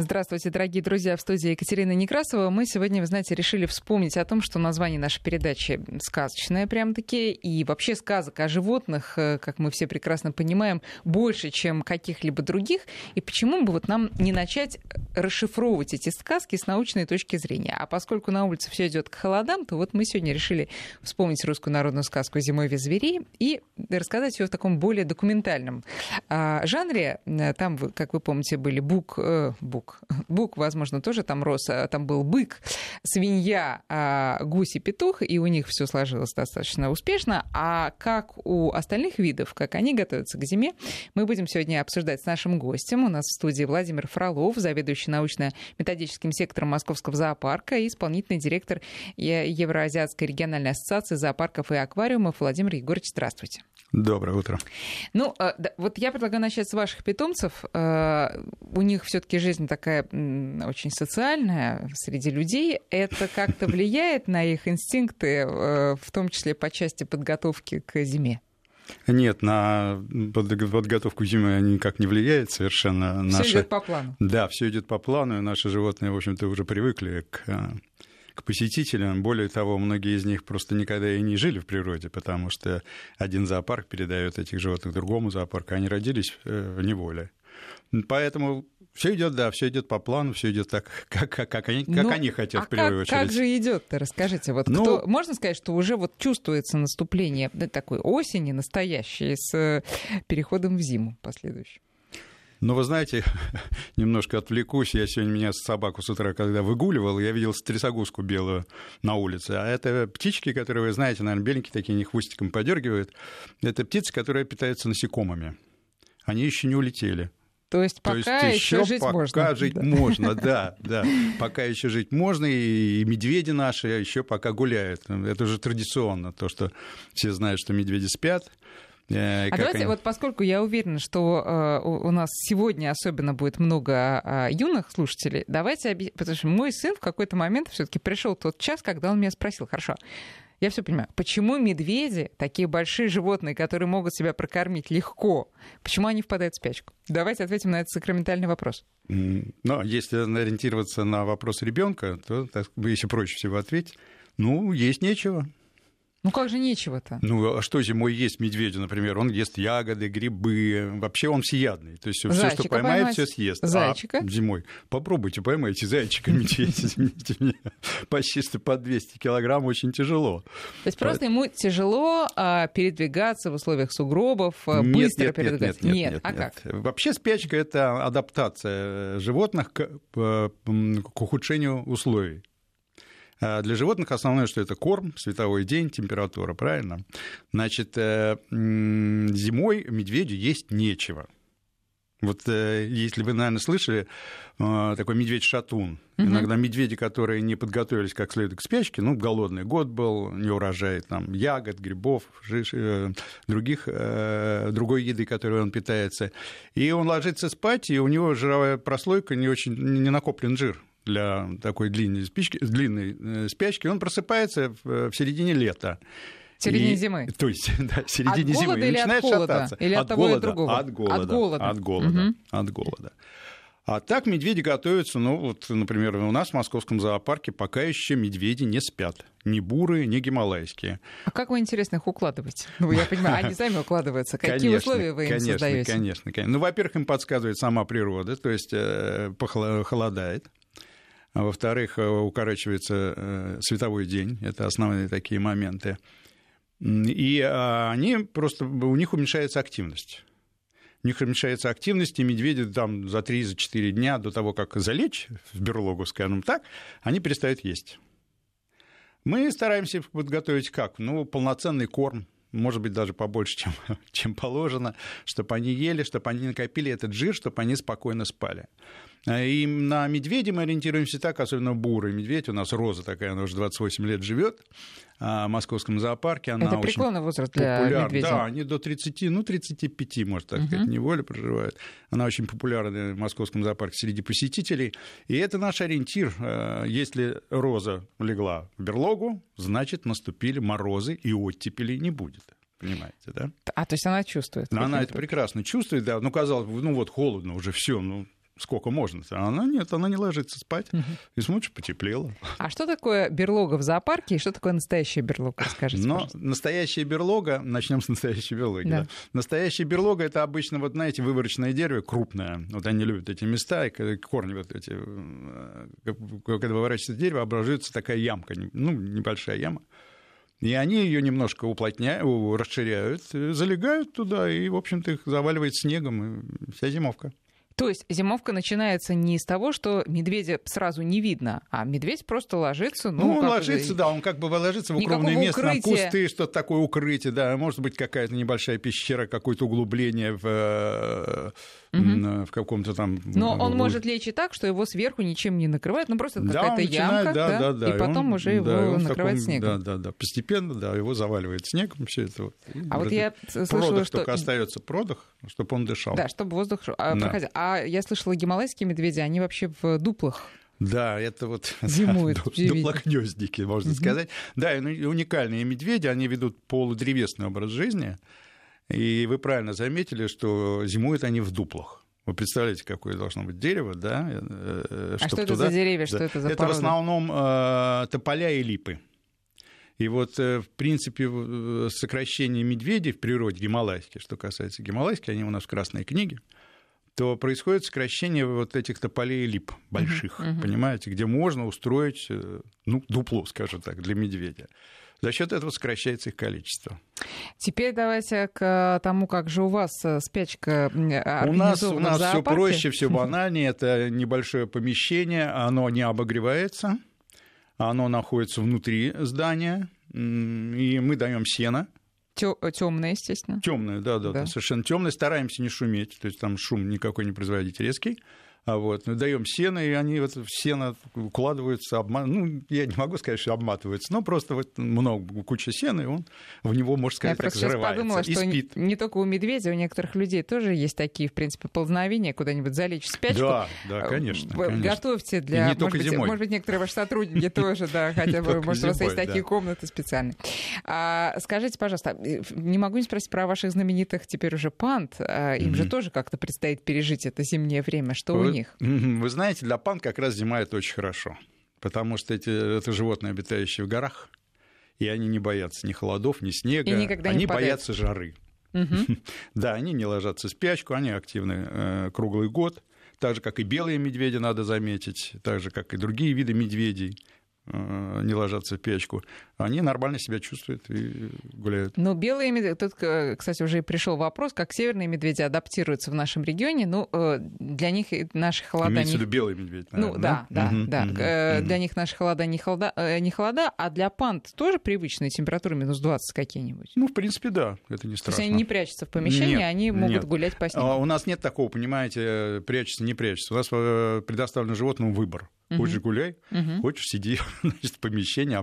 Здравствуйте, дорогие друзья, в студии Екатерина Некрасова. Мы сегодня, вы знаете, решили вспомнить о том, что название нашей передачи сказочное прям-таки, и вообще сказок о животных, э, как мы все прекрасно понимаем, больше, чем каких-либо других. И почему бы вот нам не начать расшифровывать эти сказки с научной точки зрения? А поскольку на улице все идет к холодам, то вот мы сегодня решили вспомнить русскую народную сказку «Зимой зверей» и рассказать ее в таком более документальном а, жанре. Там, как вы помните, были бук, э, бук бук. Бук, возможно, тоже там рос. А там был бык, свинья, а, гусь и петух, и у них все сложилось достаточно успешно. А как у остальных видов, как они готовятся к зиме, мы будем сегодня обсуждать с нашим гостем. У нас в студии Владимир Фролов, заведующий научно-методическим сектором Московского зоопарка и исполнительный директор Евроазиатской региональной ассоциации зоопарков и аквариумов. Владимир Егорович, здравствуйте. Доброе утро. Ну, а, вот я предлагаю начать с ваших питомцев. А, у них все-таки жизнь такая очень социальная среди людей. Это как-то влияет на их инстинкты, э, в том числе по части подготовки к зиме? Нет, на подготовку к зиме никак не влияет совершенно. Все Наши... идет по плану. Да, все идет по плану, и наши животные, в общем-то, уже привыкли к к посетителям. Более того, многие из них просто никогда и не жили в природе, потому что один зоопарк передает этих животных другому зоопарку, они родились э, в неволе. Поэтому все идет, да, все идет по плану, все идет так, как, как, как, они, как ну, они хотят а в первую как, очередь. Как же идет-то, расскажите. Вот ну, кто, можно сказать, что уже вот чувствуется наступление такой осени настоящей с э, переходом в зиму последующую? Ну, вы знаете, немножко отвлекусь. Я сегодня меня собаку с утра, когда выгуливал, я видел стресогузку белую на улице. А это птички, которые, вы знаете, наверное, беленькие такие, они хвостиком подергивают. Это птицы, которые питаются насекомыми. Они еще не улетели. То есть пока То есть еще, жить пока можно. Жить да. можно, да, да. Пока еще жить можно, и медведи наши еще пока гуляют. Это уже традиционно, то, что все знают, что медведи спят, Э, а давайте, они... вот поскольку я уверена, что э, у нас сегодня особенно будет много э, юных слушателей, давайте объясним, потому что мой сын в какой-то момент все-таки пришел тот час, когда он меня спросил, хорошо, я все понимаю. Почему медведи, такие большие животные, которые могут себя прокормить легко, почему они впадают в спячку? Давайте ответим на этот сакраментальный вопрос. Но если ориентироваться на вопрос ребенка, то так, если проще всего ответить, ну, есть нечего. Ну как же нечего-то? Ну а что зимой есть медведю, например? Он ест ягоды, грибы. Вообще он всеядный. То есть все, что поймает, все съест. Зайчика? А зимой попробуйте поймайте зайчика, медведя, извините меня. Почти что по 200 килограмм очень тяжело. То есть просто ему тяжело а, передвигаться в условиях сугробов, а, быстро передвигаться? Нет, нет, а как? Вообще спячка – это адаптация животных к, к ухудшению условий. А для животных основное, что это корм, световой день, температура, правильно? Значит, э, зимой медведю есть нечего. Вот э, если вы, наверное, слышали, э, такой медведь-шатун. Угу. Иногда медведи, которые не подготовились как следует к спячке, ну, голодный год был, не урожай там, ягод, грибов, жиш, других, другой еды, которой он питается. И он ложится спать, и у него жировая прослойка не очень, не накоплен жир для такой длинной спички, длинной э, спячки, он просыпается в, в середине лета. В середине и, зимы. То есть, да, в середине от зимы. Или и начинает от холода? шататься. Или от, от того голода, и другого? От голода. От голода. От голода. Угу. От голода. А так медведи готовятся, ну вот, например, у нас в московском зоопарке пока еще медведи не спят. Ни бурые, ни гималайские. А как вы, интересно, их укладываете? Ну, я понимаю, они сами укладываются. Какие конечно, условия вы им конечно, создаете? Конечно, конечно. Ну, во-первых, им подсказывает сама природа, то есть э, похолодает. А во-вторых, э, укорачивается э, световой день, это основные такие моменты. И а, они просто, у них уменьшается активность. У них уменьшается активность, и медведи там за 3-4 дня до того, как залечь в берлогу, скажем так, они перестают есть. Мы стараемся подготовить как? Ну, полноценный корм, может быть, даже побольше, чем, чем положено, чтобы они ели, чтобы они накопили этот жир, чтобы они спокойно спали. И на медведя мы ориентируемся так, особенно бурый медведь. У нас роза такая, она уже 28 лет живет а, в московском зоопарке. Она Это преклонный возраст для популяр... медведя. Да, они до 30, ну, 35, может так сказать, uh-huh. неволе проживают. Она очень популярна в московском зоопарке среди посетителей. И это наш ориентир. А, если роза легла в берлогу, значит, наступили морозы, и оттепели не будет. Понимаете, да? А, то есть она чувствует? Она это прекрасно чувствует, да. Ну, казалось бы, ну вот холодно уже, все, ну, сколько можно. А она нет, она не ложится спать. Угу. И смотришь, потеплело. А что такое берлога в зоопарке и что такое настоящая берлога, скажите, Но пожалуйста. настоящая берлога, начнем с настоящей берлоги. Да. Да. Настоящая берлога это обычно, вот знаете, выворочное дерево крупное. Вот они любят эти места, и корни вот эти, э, когда выворачивается дерево, образуется такая ямка, ну, небольшая яма. И они ее немножко уплотняют, расширяют, залегают туда, и, в общем-то, их заваливает снегом, и вся зимовка. То есть зимовка начинается не из того, что медведя сразу не видно, а медведь просто ложится. Ну, ну он ложится, да, он как бы ложится в укромное место, укрытия. там кусты, что-то такое укрытие, да, может быть какая-то небольшая пещера, какое-то углубление в угу. в каком-то там... Но он может лечь и так, что его сверху ничем не накрывает, ну просто да, какая-то ямка, да, да, да, и потом он, уже его да, накрывает таком, снегом. Да, да, да, постепенно, да, его заваливает снегом, все это. Вот. А вот я слышала, продых что... только остается продых, чтобы он дышал. Да, чтобы воздух а, да. проходил. А я слышала, гималайские медведи, они вообще в дуплах да, это вот Зимуют, дуплогнездники, можно угу. сказать. Да, уникальные медведи, они ведут полудревесный образ жизни. И вы правильно заметили, что зимуют они в дуплах. Вы представляете, какое должно быть дерево, да? Э, а что это туда... за деревья, да. что это за Это порода? в основном э, тополя и липы. И вот, э, в принципе, э, сокращение медведей в природе гималайских, что касается гималайских, они у нас в Красной книге, то происходит сокращение вот этих тополей и лип больших, uh-huh, uh-huh. понимаете, где можно устроить, ну, дупло, скажем так, для медведя. За счет этого сокращается их количество. Теперь давайте к тому, как же у вас э, спячка У нас, у нас все проще, все банальнее. Это небольшое помещение, оно не обогревается, оно находится внутри здания, и мы даем сено. Темное, естественно. Темное, да, да, да. совершенно темное. Стараемся не шуметь, то есть там шум никакой не производить резкий. А вот, ну, даем сено, и они вот в сено укладываются, обман... ну, я не могу сказать, что обматываются, но просто вот много, куча сена, и он в него, можно сказать, я так взрывается подумала, и что спит. Не, не только у медведя, у некоторых людей тоже есть такие, в принципе, ползновения, куда-нибудь залечь в спячку. Да, да, конечно. конечно. Готовьте для... И не только может, зимой. Быть, может быть, некоторые ваши сотрудники тоже, да, хотя бы, может, у вас есть такие комнаты специальные. А, скажите, пожалуйста, э, не могу не спросить про ваших знаменитых теперь уже панд. А, им же тоже как-то предстоит пережить это зимнее время. Что у них? Вы знаете, для пан как раз зима это очень хорошо, потому что эти, это животные, обитающие в горах, и они не боятся ни холодов, ни снега, они боятся жары. Угу. Да, они не ложатся в спячку, они активны э, круглый год, так же, как и белые медведи, надо заметить, так же, как и другие виды медведей. Э, не ложатся в печку, они нормально себя чувствуют и гуляют. Ну, белые медведи, тут, кстати, уже пришел вопрос, как северные медведи адаптируются в нашем регионе. Ну, э, для них наши холода... Имеется в виду белый медведь, наверное, Ну, да, да, да. да. Угу, для них наши холода не холода, э, не холода, а для панд тоже привычные температуры минус 20 какие-нибудь? Ну, в принципе, да, это не страшно. То есть они не прячутся в помещении, нет, они могут нет. гулять по снегу? А у нас нет такого, понимаете, прячется, не прячется. У нас предоставлен животному выбор. Угу. Хочешь гуляй, угу. хочешь сиди значит, в помещении,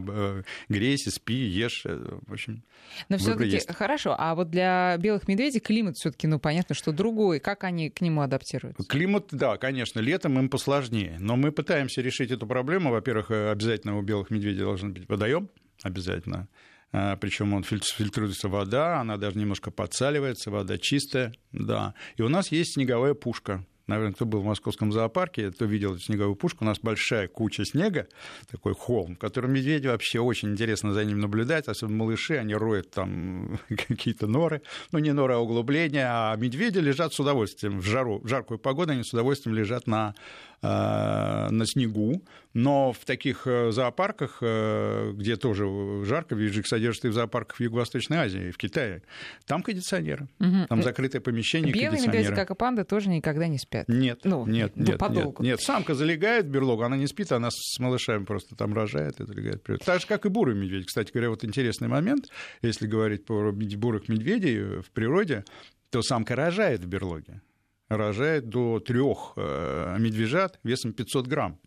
грейся, спи, ешь. Э, в общем, Но все-таки хорошо. А вот для белых медведей климат все-таки, ну, понятно, что другой. Как они к нему адаптируются? Климат, да, конечно, летом им посложнее. Но мы пытаемся решить эту проблему. Во-первых, э, обязательно у белых медведей должен быть водоем, обязательно. Причем он фильтруется вода, она даже немножко подсаливается, вода чистая, да. И у нас есть снеговая пушка наверное, кто был в московском зоопарке, то видел снеговую пушку. У нас большая куча снега, такой холм, в котором медведи вообще очень интересно за ним наблюдать, особенно малыши, они роют там какие-то норы, ну не норы, а углубления, а медведи лежат с удовольствием в жару, в жаркую погоду они с удовольствием лежат на на снегу, но в таких э, зоопарках, э, где тоже жарко, ведь их содержат и в зоопарках в Юго-Восточной Азии, и в Китае, там кондиционеры, угу. там закрытое помещение, Белые медведи, как и панды, тоже никогда не спят? Нет, ну, нет, нет, нет, нет. Самка залегает в берлогу, она не спит, она с малышами просто там рожает и залегает. Так же, как и бурый медведь. Кстати говоря, вот интересный момент, если говорить про бурых медведей в природе, то самка рожает в берлоге рожает до трех э, медвежат весом 500 грамм.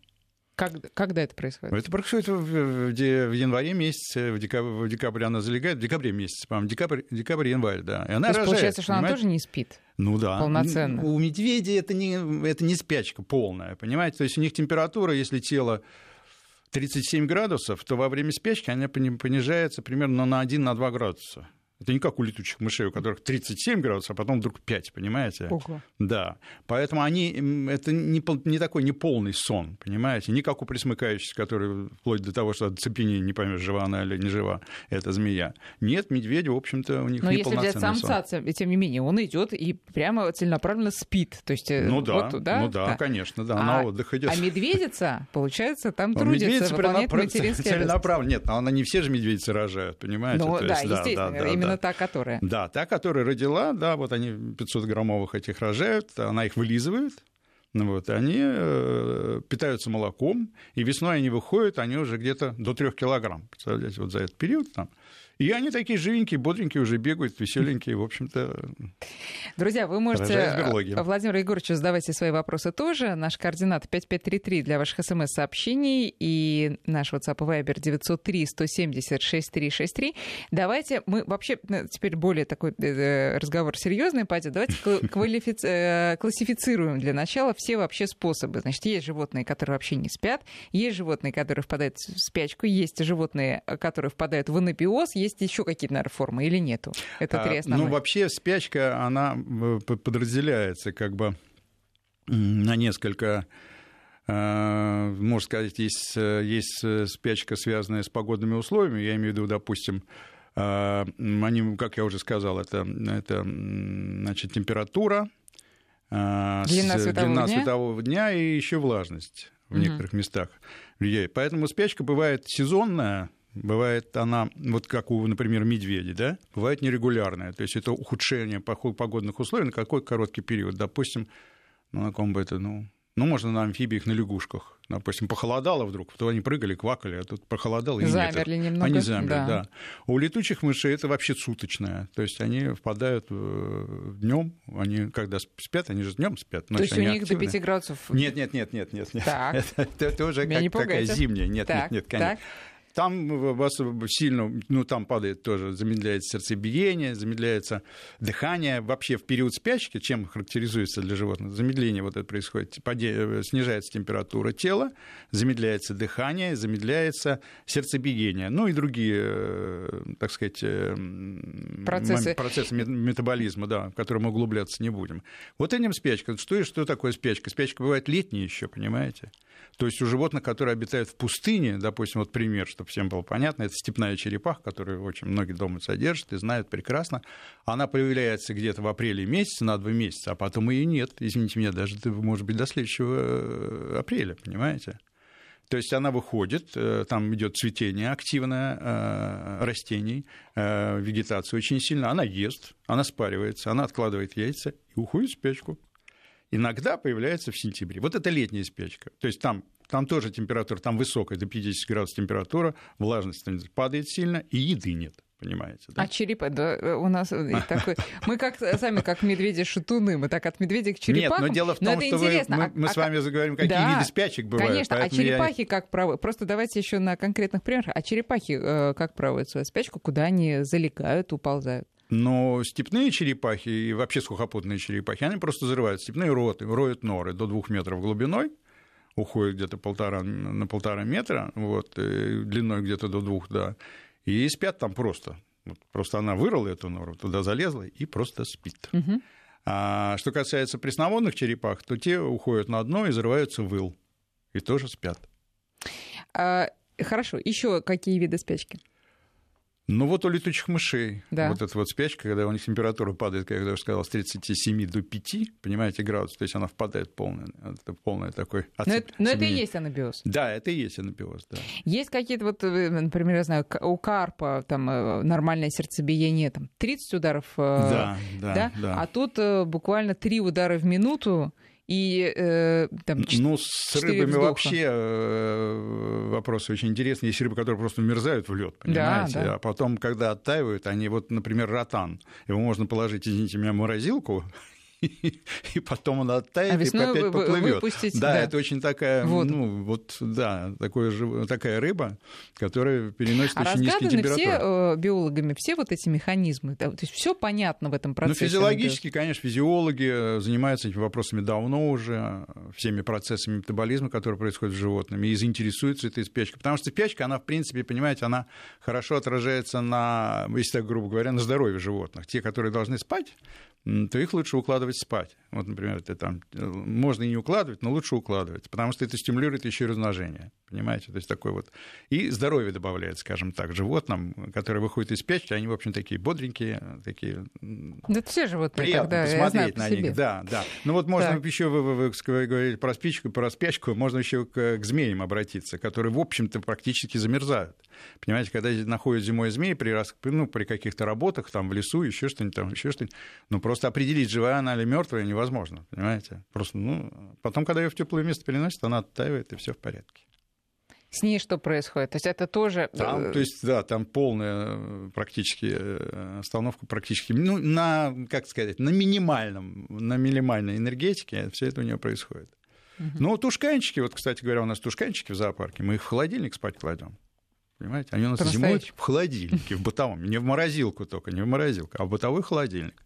Как, когда это происходит? Это происходит в, в, в январе месяце, в декабре, в декабре она залегает, в декабре месяце, по-моему, декабрь, декабрь, январь, да. И она То есть получается, что понимаете? она тоже не спит? Ну да. Полноценно. У медведей это не, это не спячка полная, понимаете? То есть у них температура, если тело 37 градусов, то во время спячки она понижается примерно на 1-2 градуса. Это не как у летучих мышей, у которых 37 градусов, а потом вдруг 5, понимаете? Ого. Да. Поэтому они, это не, не такой неполный сон, понимаете? Не как у присмыкающихся, который вплоть до того, что от цепенения не поймешь, жива она или не жива эта змея. Нет, медведи, в общем-то, у них Но если взять самца, сон. тем не менее, он идет и прямо целенаправленно спит. То есть, э, ну да, вот, да, ну да, да, конечно, да, а, на отдых идет. А медведица, получается, там трудится, выполняет материнский Целенаправленно, нет, она не все же медведицы рожают, понимаете? Ну, да, есть, естественно, да, да, именно именно та, которая. Да, та, которая родила, да, вот они 500-граммовых этих рожают, она их вылизывает, вот, они э, питаются молоком, и весной они выходят, они уже где-то до 3 килограмм. Представляете, вот за этот период там и они такие живенькие, бодренькие уже бегают, веселенькие, в общем-то. Друзья, вы можете э, Владимиру Егоровичу задавайте свои вопросы тоже. Наш координат 5533 для ваших смс-сообщений и наш WhatsApp и Viber 903 170 6363. Давайте мы вообще э, теперь более такой э, разговор серьезный пойдет. Давайте квалифици... классифицируем для начала все вообще способы. Значит, есть животные, которые вообще не спят, есть животные, которые впадают в спячку, есть животные, которые впадают в анабиоз, есть есть еще какие-то, наверное, формы или нету? Это три а, основные. Ну, вообще спячка, она э, подразделяется как бы на несколько э, можно сказать, есть, э, есть спячка, связанная с погодными условиями. Я имею в виду, допустим, они, как я уже сказал, это, это значит, температура, длина, светового, длина дня? светового дня и еще влажность в угу. некоторых местах влияет. Поэтому спячка бывает сезонная, Бывает она, вот как у, например, медведей, да, бывает нерегулярная. То есть это ухудшение погодных условий на какой короткий период. Допустим, ну, на ком бы это, ну, ну, можно на амфибиях, на лягушках. Допустим, похолодало вдруг, то они прыгали, квакали, а тут похолодало, и Замерли нет. немного. Они замерли, да. да. У летучих мышей это вообще суточное. То есть они впадают днем, они когда спят, они же днем спят. То есть у них активны. до 5 градусов? Нет, нет, нет, нет, нет. нет. Так. Это, это уже как, такая зимняя. Нет, так, нет, нет, конечно. Так. Там вас сильно, ну, там падает тоже, замедляется сердцебиение, замедляется дыхание. Вообще в период спячки, чем характеризуется для животных? Замедление вот это происходит, э, снижается температура тела, замедляется дыхание, замедляется сердцебиение. Ну и другие, э, так сказать, э, процессы, процессы метаболизма, да, в которые мы углубляться не будем. Вот этим спячка. Что и что такое спячка? Спячка бывает летняя еще, понимаете? То есть у животных, которые обитают в пустыне, допустим, вот пример, чтобы всем было понятно, это степная черепаха, которую очень многие дома содержат и знают прекрасно. Она появляется где-то в апреле месяце, на два месяца, а потом ее нет. Извините меня, даже, может быть, до следующего э, апреля, понимаете? То есть она выходит, э, там идет цветение активное э, растений, вегетация очень сильно, она ест, она спаривается, она откладывает яйца и уходит в спячку иногда появляется в сентябре. Вот это летняя спячка. То есть там там тоже температура, там высокая, до 50 градусов температура, влажность падает сильно, и еды нет понимаете. Да? А черепа, да, у нас такой... Мы как сами как медведи-шатуны, мы так от медведей к черепахам. Нет, но дело в том, что вы, мы, а, мы а, с вами заговорим, какие да, виды спячек бывают. Конечно, а черепахи я... как проводят? Просто давайте еще на конкретных примерах. А черепахи э, как проводят свою спячку? Куда они залегают, уползают? Но степные черепахи и вообще сухопутные черепахи, они просто взрывают степные роты, роют норы до двух метров глубиной, уходят где-то полтора, на полтора метра, вот, длиной где-то до двух, да, и спят там просто. Вот, просто она вырыла эту нору, туда залезла и просто спит. Угу. А что касается пресноводных черепах, то те уходят на дно и взрываются в ил, и тоже спят. А, хорошо, еще какие виды спячки? Ну вот у летучих мышей, да. вот эта вот спячка, когда у них температура падает, как я уже сказал, с 37 до 5, понимаете, градусов, то есть она впадает в полное, это полное такой Но это, но это и есть анабиоз. Да, это и есть анабиоз, да. Есть какие-то вот, э, например, я знаю, у карпа там э, нормальное сердцебиение, там 30 ударов, э, да, да, да? да. а тут буквально 3 удара в минуту, и э, там Ну, с рыбами вздоха. вообще э, вопрос очень интересный. Есть рыбы, которые просто мерзают в лед, понимаете? Да, да. А потом, когда оттаивают, они вот, например, ротан. Его можно положить, извините меня, в морозилку, и потом он оттает, а и опять поплывет. Да, да, это очень такая, вот. ну, вот, да, такое, такая рыба, которая переносит а очень низкие температуры. все э, биологами все вот эти механизмы? То есть все понятно в этом процессе? Ну, физиологически, конечно, физиологи э, занимаются этими вопросами давно уже, всеми процессами метаболизма, которые происходят с животными, и заинтересуются этой спячкой. Потому что спячка, она, в принципе, понимаете, она хорошо отражается на, если так грубо говоря, на здоровье животных. Те, которые должны спать, то их лучше укладывать спать. Вот, например, это там э, можно и не укладывать, но лучше укладывать, потому что это стимулирует еще и размножение. Понимаете? То есть такой вот. И здоровье добавляет, скажем так, животным, которые выходят из спячки, они, в общем, такие бодренькие, такие. Да все животные, приятно тогда, посмотреть на них. Да, да. Ну вот можно так. еще, вы, вы, вы говорили про спичку, про спячку, можно еще к, к змеям обратиться, которые, в общем-то, практически замерзают. Понимаете, когда находят зимой змеи при, ну, при каких-то работах, там в лесу, еще что-нибудь, там еще что-нибудь, ну просто определить, живая она или мертвая, невозможно, понимаете? Просто, ну, потом, когда ее в теплое место переносят, она оттаивает, и все в порядке. С ней что происходит? То есть это тоже... Там, э, то есть, да, там полная э, практически э, остановка практически, ну, на, как сказать, на минимальном, на минимальной энергетике все это у нее происходит. Угу. Ну, тушканчики, вот, кстати говоря, у нас тушканчики в зоопарке, мы их в холодильник спать кладем. Понимаете? Они у нас зимуют в холодильнике, в бытовом. Не в морозилку только, не в морозилку, а в бытовой холодильник.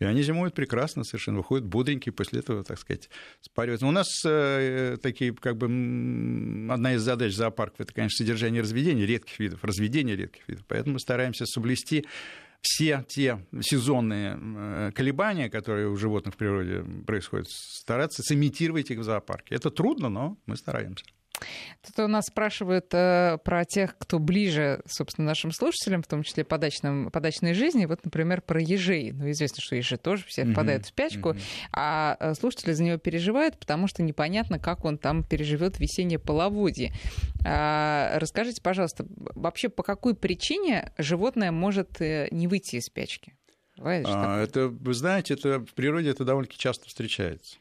И они зимуют прекрасно, совершенно выходят бодренькие, после этого, так сказать, спариваются. У нас э, такие, как бы, одна из задач зоопарков, это, конечно, содержание разведения редких видов, разведение редких видов. Поэтому мы стараемся соблюсти все те сезонные э, колебания, которые у животных в природе происходят, стараться сымитировать их в зоопарке. Это трудно, но мы стараемся. Тут у нас спрашивают э, про тех, кто ближе, собственно, нашим слушателям, в том числе по дачной жизни. Вот, например, про ежей. Ну, известно, что ежи тоже все впадают mm-hmm. в спячку, mm-hmm. а э, слушатели за него переживают, потому что непонятно, как он там переживет весеннее половодье. А, расскажите, пожалуйста, вообще по какой причине животное может э, не выйти из спячки? А, это, вы знаете, это в природе это довольно-таки часто встречается.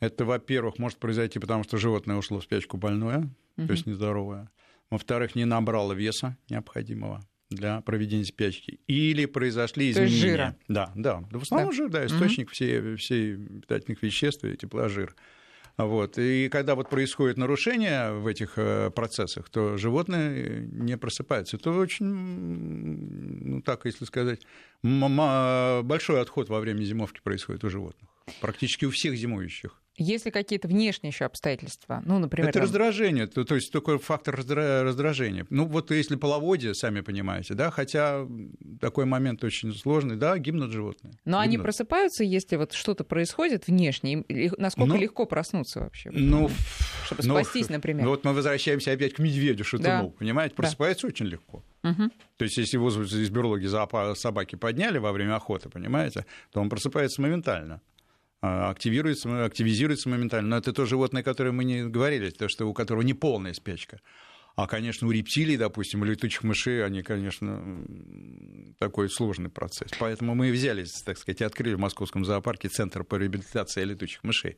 Это, во-первых, может произойти, потому что животное ушло в спячку больное, угу. то есть нездоровое. Во-вторых, не набрало веса необходимого для проведения спячки. Или произошли изменения. То есть жира. Да, да. В основном да. жир, да, источник угу. всей, всей питательных веществ и тепла жир. Вот. И когда вот происходит нарушение в этих э, процессах, то животное не просыпается. Это очень, ну так, если сказать, большой отход во время зимовки происходит у животных. Практически у всех зимующих. Если какие-то внешние еще обстоятельства, ну, например... Это там... раздражение, то, то есть такой фактор раздражения. Ну, вот если половодье, сами понимаете, да, хотя такой момент очень сложный, да, гибнут животные. Но гибнут. они просыпаются, если вот что-то происходит внешне, насколько ну, легко проснуться вообще? Ну, чтобы ну, спастись, например. Ну, вот мы возвращаемся опять к медведю, шатуну, да. понимаете, просыпается да. очень легко. Угу. То есть, если его из биологии собаки подняли во время охоты, понимаете, то он просыпается моментально. А, активируется, активизируется моментально. Но это то животное, которое мы не говорили, то, что у которого не полная спячка. А, конечно, у рептилий, допустим, у летучих мышей, они, конечно, такой сложный процесс. Поэтому мы взялись, так сказать, и открыли в Московском зоопарке Центр по реабилитации летучих мышей.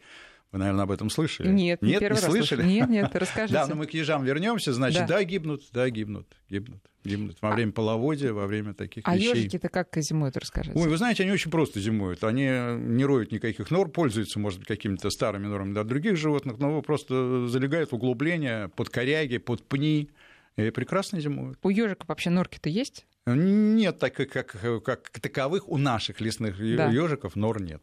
Вы, наверное, об этом слышали? Нет, нет, не, не слышали. Нет, нет, расскажите. Да, но мы к ежам вернемся, значит, да, гибнут, да, гибнут, гибнут во а время половодья, во время таких а вещей. А ежики-то как зимуют, расскажите? Ой, вы знаете, они очень просто зимуют. Они не роют никаких нор, пользуются, может быть, какими-то старыми нормами для других животных, но просто залегают в углубления под коряги, под пни, и прекрасно зимуют. У ежиков вообще норки-то есть? Нет, так как, как, таковых у наших лесных да. ежиков нор нет.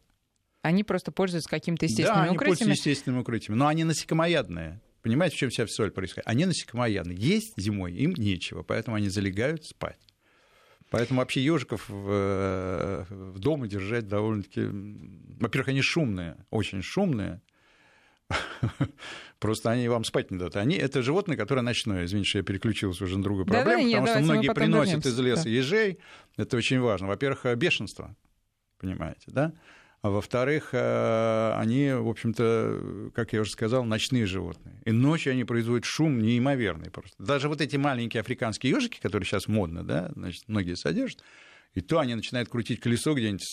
Они просто пользуются какими-то естественными да, укрытиями. Они пользуются естественными укрытиями. Но они насекомоядные. Понимаете, в чем вся соль происходит? Они насекомоядные. Есть зимой им нечего, поэтому они залегают спать. Поэтому вообще ежиков в, э, в дома держать довольно-таки... Во-первых, они шумные, очень шумные. Просто они вам спать не дадут. Они, это животные, которые ночное. Извините, что я переключился уже на другую проблему, да, потому нет, что многие приносят из леса да. ежей. Это очень важно. Во-первых, бешенство, понимаете, да? А во-вторых, э, они, в общем-то, как я уже сказал, ночные животные. И ночью они производят шум неимоверный просто. Даже вот эти маленькие африканские ежики, которые сейчас модно, да, значит, многие содержат, и то они начинают крутить колесо где-нибудь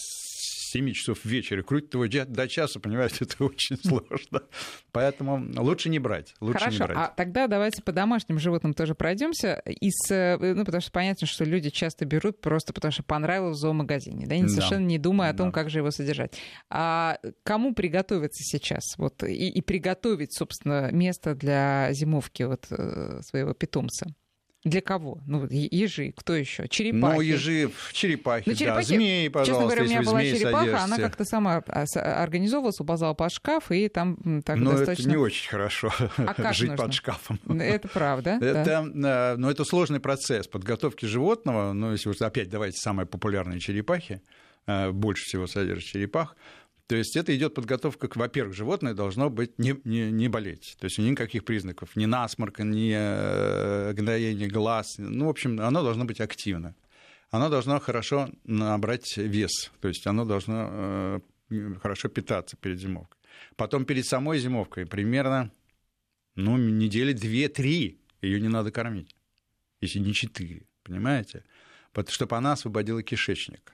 7 часов вечера, крутить его до часа, понимаете, это очень сложно. Поэтому лучше не брать. Лучше Хорошо, не брать. а тогда давайте по домашним животным тоже пройдемся. Из, э, ну, потому что понятно, что люди часто берут просто потому, что понравилось в зоомагазине, да, совершенно да. не думая о том, да. как же его содержать. А кому приготовиться сейчас? Вот, и, и приготовить, собственно, место для зимовки вот, э, своего питомца? Для кого? Ну, ежи, кто еще? Черепахи. Ну, ежи, черепахи, ну, черепахи да, змеи, пожалуйста, Честно говоря, у меня была черепаха, содержите. она как-то сама организовывалась, уползала под шкаф, и там так Но достаточно... это не очень хорошо, а жить нужно? под шкафом. Это правда, это, да. Но это сложный процесс подготовки животного. Ну, если вот опять давайте самые популярные черепахи, э, больше всего содержит черепах, то есть это идет подготовка, к, во-первых, животное должно быть не, не, не болеть. То есть никаких признаков, ни насморка, ни э, гноения глаз. Ну, в общем, оно должно быть активно. Оно должно хорошо набрать вес. То есть оно должно э, хорошо питаться перед зимовкой. Потом перед самой зимовкой примерно ну, недели две-три ее не надо кормить. Если не четыре, понимаете? Чтобы она освободила кишечник.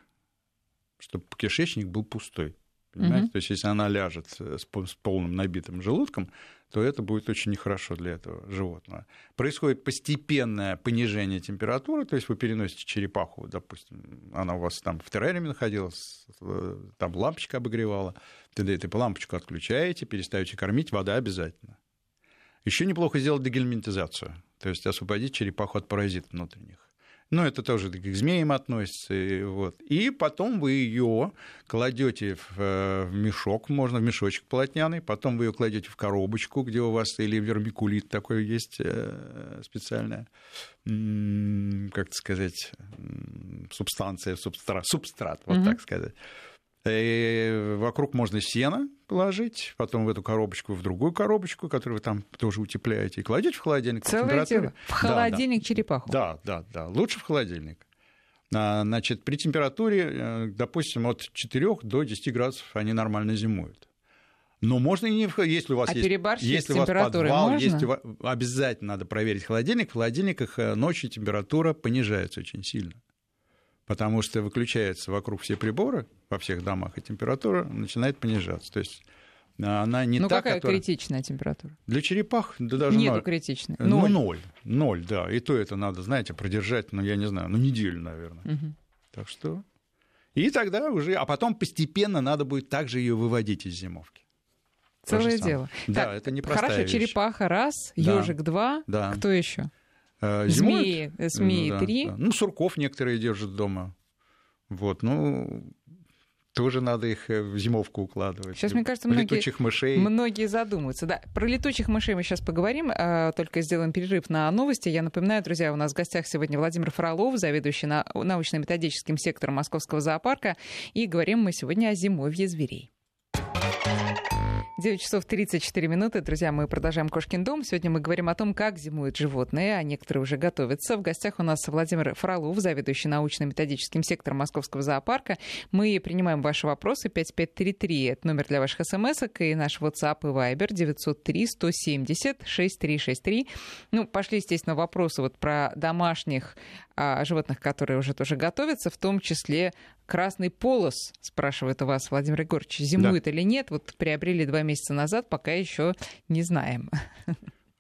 Чтобы кишечник был пустой. Понимаете? Mm-hmm. То есть, если она ляжет с полным набитым желудком, то это будет очень нехорошо для этого животного. Происходит постепенное понижение температуры, то есть вы переносите черепаху, допустим, она у вас там в террариуме находилась, там лампочка обогревала, тогда эту лампочку отключаете, перестаете кормить, вода обязательно. Еще неплохо сделать дегельминтизацию, то есть освободить черепаху от паразитов внутренних. Ну, это тоже к змеям относится. И, вот. и потом вы ее кладете в, э, в мешок, можно в мешочек полотняный, потом вы ее кладете в коробочку, где у вас или вермикулит такой есть э, специальная, как сказать, субстанция, субстрат, субстрат вот mm-hmm. так сказать. И вокруг можно сено положить, потом в эту коробочку, в другую коробочку, которую вы там тоже утепляете, и кладете в холодильник. Целое дело. В холодильник да, черепаху. Да, да, да. Лучше в холодильник. А, значит, при температуре, э, допустим, от 4 до 10 градусов они нормально зимуют. Но можно и не если у вас а есть, если у вас подвал, можно? есть, обязательно надо проверить холодильник. В холодильниках э, ночью температура понижается очень сильно потому что выключаются вокруг все приборы во всех домах, и температура начинает понижаться. То есть она не ну, та, какая которая... критичная температура? Для черепах да даже Нету ноль. критичной. Ну, ноль. Ну, ноль. Ноль, да. И то это надо, знаете, продержать, ну, я не знаю, ну, неделю, наверное. Угу. Так что... И тогда уже... А потом постепенно надо будет также ее выводить из зимовки. Целое дело. Да, так, это непростая Хорошо, вещь. черепаха раз, да. ежик два. Да. Кто еще? Э, змеи, змеи ну, три. Да. Ну, сурков некоторые держат дома. Вот, ну, тоже надо их э, в зимовку укладывать. Сейчас, мне кажется, многие, летучих мышей. многие задумаются. Да, про летучих мышей мы сейчас поговорим, только сделаем перерыв на новости. Я напоминаю, друзья, у нас в гостях сегодня Владимир Фролов, заведующий научно-методическим сектором Московского зоопарка, и говорим мы сегодня о зимовье зверей. 9 часов 34 минуты. Друзья, мы продолжаем «Кошкин дом». Сегодня мы говорим о том, как зимуют животные, а некоторые уже готовятся. В гостях у нас Владимир Фролов, заведующий научно-методическим сектором Московского зоопарка. Мы принимаем ваши вопросы. 5533 — это номер для ваших смс и наш WhatsApp и Viber 903-170-6363. Ну, пошли, естественно, вопросы вот про домашних животных, которые уже тоже готовятся, в том числе красный полос, спрашивает у вас Владимир Егорович, зимует да. или нет? Вот приобрели два месяца назад, пока еще не знаем.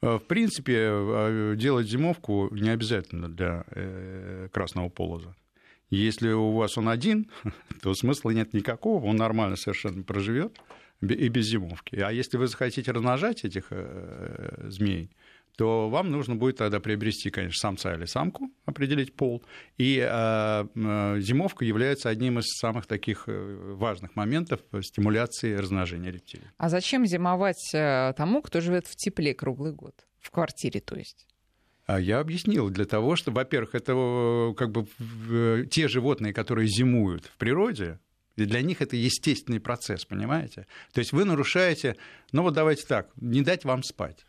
Э, в принципе, э, делать зимовку не обязательно для э, красного полоза. Если у вас он один, то смысла нет никакого, он нормально совершенно проживет и без зимовки. А если вы захотите размножать этих змей, то вам нужно будет тогда приобрести, конечно, самца или самку, определить пол. И э, э, зимовка является одним из самых таких э, важных моментов стимуляции размножения рептилий. А зачем зимовать тому, кто живет в тепле круглый год? В квартире, то есть? А я объяснил, для того, что, во-первых, это как бы те животные, которые зимуют в природе, и для них это естественный процесс, понимаете? То есть вы нарушаете, ну вот давайте так, не дать вам спать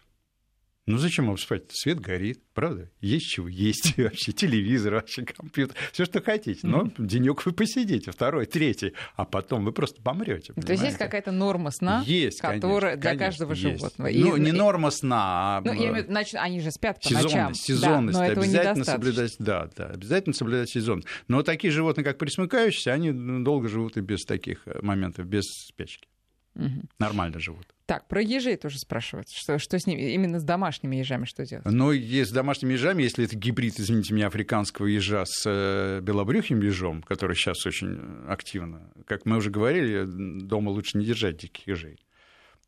Ну зачем вам спать? Свет горит, правда? Есть чего есть вообще, телевизор, вообще компьютер, все, что хотите. Но денек вы посидите, второй, третий, а потом вы просто помрете. То есть есть какая-то норма сна, есть, которая конечно, для каждого есть. животного. Ну, не норма сна, а... Ну, я имею в виду, значит, они же спят по сезонность, ночам. Сезонность, да, обязательно соблюдать, да, да, обязательно соблюдать сезон. Но такие животные, как присмыкающиеся, они долго живут и без таких моментов, без спячки. Угу. Нормально живут. Так, про ежей тоже спрашивают. Что, что с ними, именно с домашними ежами что делать? Ну, с домашними ежами, если это гибрид, извините меня, африканского ежа с э, белобрюхим ежом, который сейчас очень активно, как мы уже говорили, дома лучше не держать диких ежей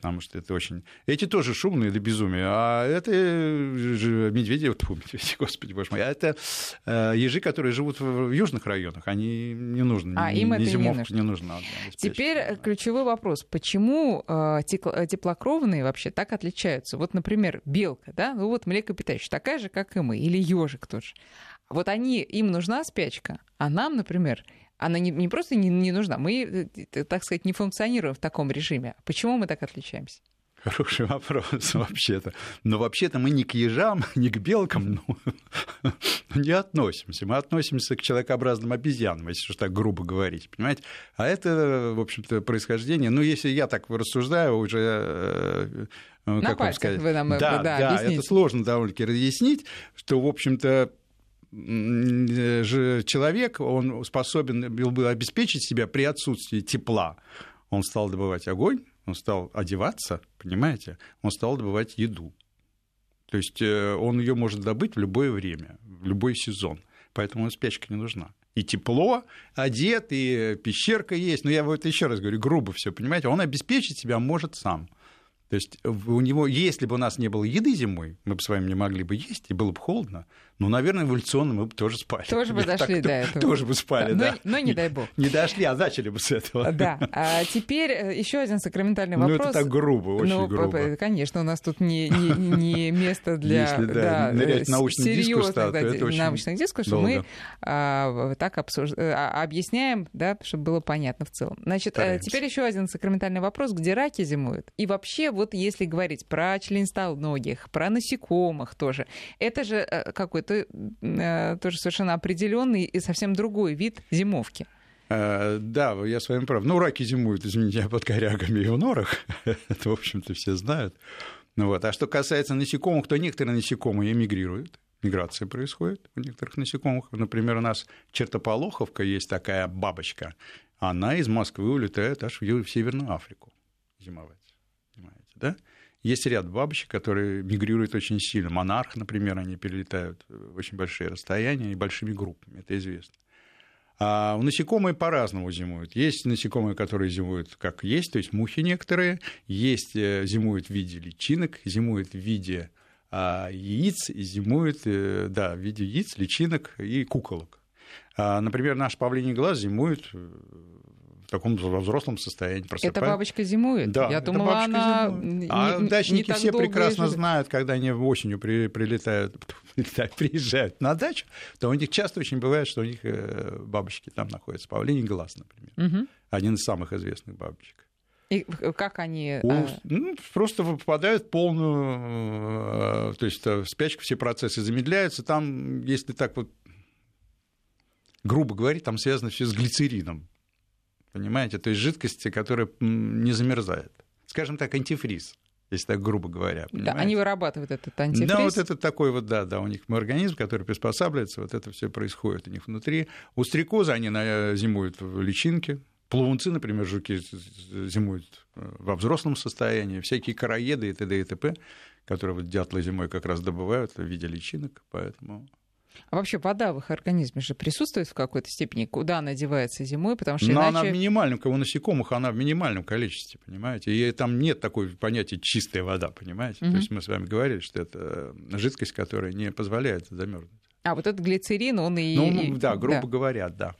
потому что это очень... Эти тоже шумные до безумия, а это медведи, вот помните, господи боже мой, а это э, ежи, которые живут в южных районах, они не нужны, а, не, им не это зимовка не нужна. Не нужна Теперь да. ключевой вопрос, почему э, теплокровные вообще так отличаются? Вот, например, белка, да, ну вот млекопитающая, такая же, как и мы, или ежик тоже. Вот они, им нужна спячка, а нам, например, она не, не просто не, не нужна, мы, э, так сказать, не функционируем в таком режиме. Почему мы так отличаемся? Хороший вопрос вообще-то. Но вообще-то мы ни к ежам, ни к белкам ну, не относимся. Мы относимся к человекообразным обезьянам, если уж так грубо говорить, понимаете? А это, в общем-то, происхождение... Ну, если я так рассуждаю, уже... Э, На как вам сказать? вы нам да, да, да, это сложно довольно-таки разъяснить, что, в общем-то, человек, он способен был бы обеспечить себя при отсутствии тепла. Он стал добывать огонь, он стал одеваться, понимаете, он стал добывать еду. То есть э, он ее может добыть в любое время, в любой сезон. Поэтому спячка не нужна. И тепло, одет, и пещерка есть. Но я вот еще раз говорю, грубо все, понимаете, он обеспечить себя может сам. То есть у него, если бы у нас не было еды зимой, мы бы с вами не могли бы есть, и было бы холодно, ну, наверное, эволюционно мы бы тоже спали. Тоже бы дошли так, до этого. Тоже бы спали, да. да. Но, но не дай бог. Не дошли, а начали бы с этого. Да. А теперь э, еще один сакраментальный вопрос. Ну, это так грубо, очень ну, грубо. Конечно, у нас тут не, не, не место для Если, да, да, нырять серьезных дискурс, да, это очень научных дискурсов. Мы а, так обсуж... а, объясняем, да, чтобы было понятно в целом. Значит, э, Стараемся. теперь еще один сакраментальный вопрос. Где раки зимуют? И вообще, вот если говорить про членистоногих, про насекомых тоже, это же э, какой-то Э, тоже совершенно определенный и совсем другой вид зимовки. Э, да, я с вами прав. Ну, раки зимуют, извините, под корягами и в норах. Это, в общем-то, все знают. Ну, вот. А что касается насекомых, то некоторые насекомые эмигрируют. Миграция происходит у некоторых насекомых. Например, у нас чертополоховка есть такая бабочка. Она из Москвы улетает аж в Северную Африку зимовать. Понимаете, да? Есть ряд бабочек, которые мигрируют очень сильно. Монарх, например, они перелетают в очень большие расстояния и большими группами, это известно. А насекомые по-разному зимуют. Есть насекомые, которые зимуют как есть, то есть мухи некоторые. Есть э, зимуют в виде личинок, зимуют в виде а, яиц, и зимуют э, да, в виде яиц, личинок и куколок. А, например, наш павлиний глаз зимует э, таком взрослом состоянии просыпается. Эта бабочка зимует? Да, Я думала, она зимует. А не, дачники не все прекрасно живет. знают, когда они осенью при, прилетают, приезжают на дачу, то у них часто очень бывает, что у них э, бабочки там находятся. Павлиний глаз, например. Угу. Один из самых известных бабочек. И как они... У, а, ну, просто попадают в полную... Э, то есть в спячку все процессы замедляются. Там, если так вот грубо говорить, там связано все с глицерином. Понимаете? То есть жидкости, которая не замерзает. Скажем так, антифриз если так грубо говоря. Понимаете? Да, они вырабатывают этот антифриз. Да, вот это такой вот, да, да, у них организм, который приспосабливается, вот это все происходит у них внутри. У стрекозы они зимуют в личинке, плавунцы, например, жуки зимуют э, во взрослом состоянии, всякие короеды и т.д. и т.п., которые вот дятлы зимой как раз добывают в виде личинок, поэтому а вообще вода в их организме же присутствует в какой-то степени? Куда она девается зимой? Потому что Но иначе... она в минимальном, у насекомых она в минимальном количестве, понимаете? И там нет такой понятия чистая вода, понимаете? Угу. То есть мы с вами говорили, что это жидкость, которая не позволяет замерзнуть. А вот этот глицерин, он и... Ну, да, грубо да. говоря, да.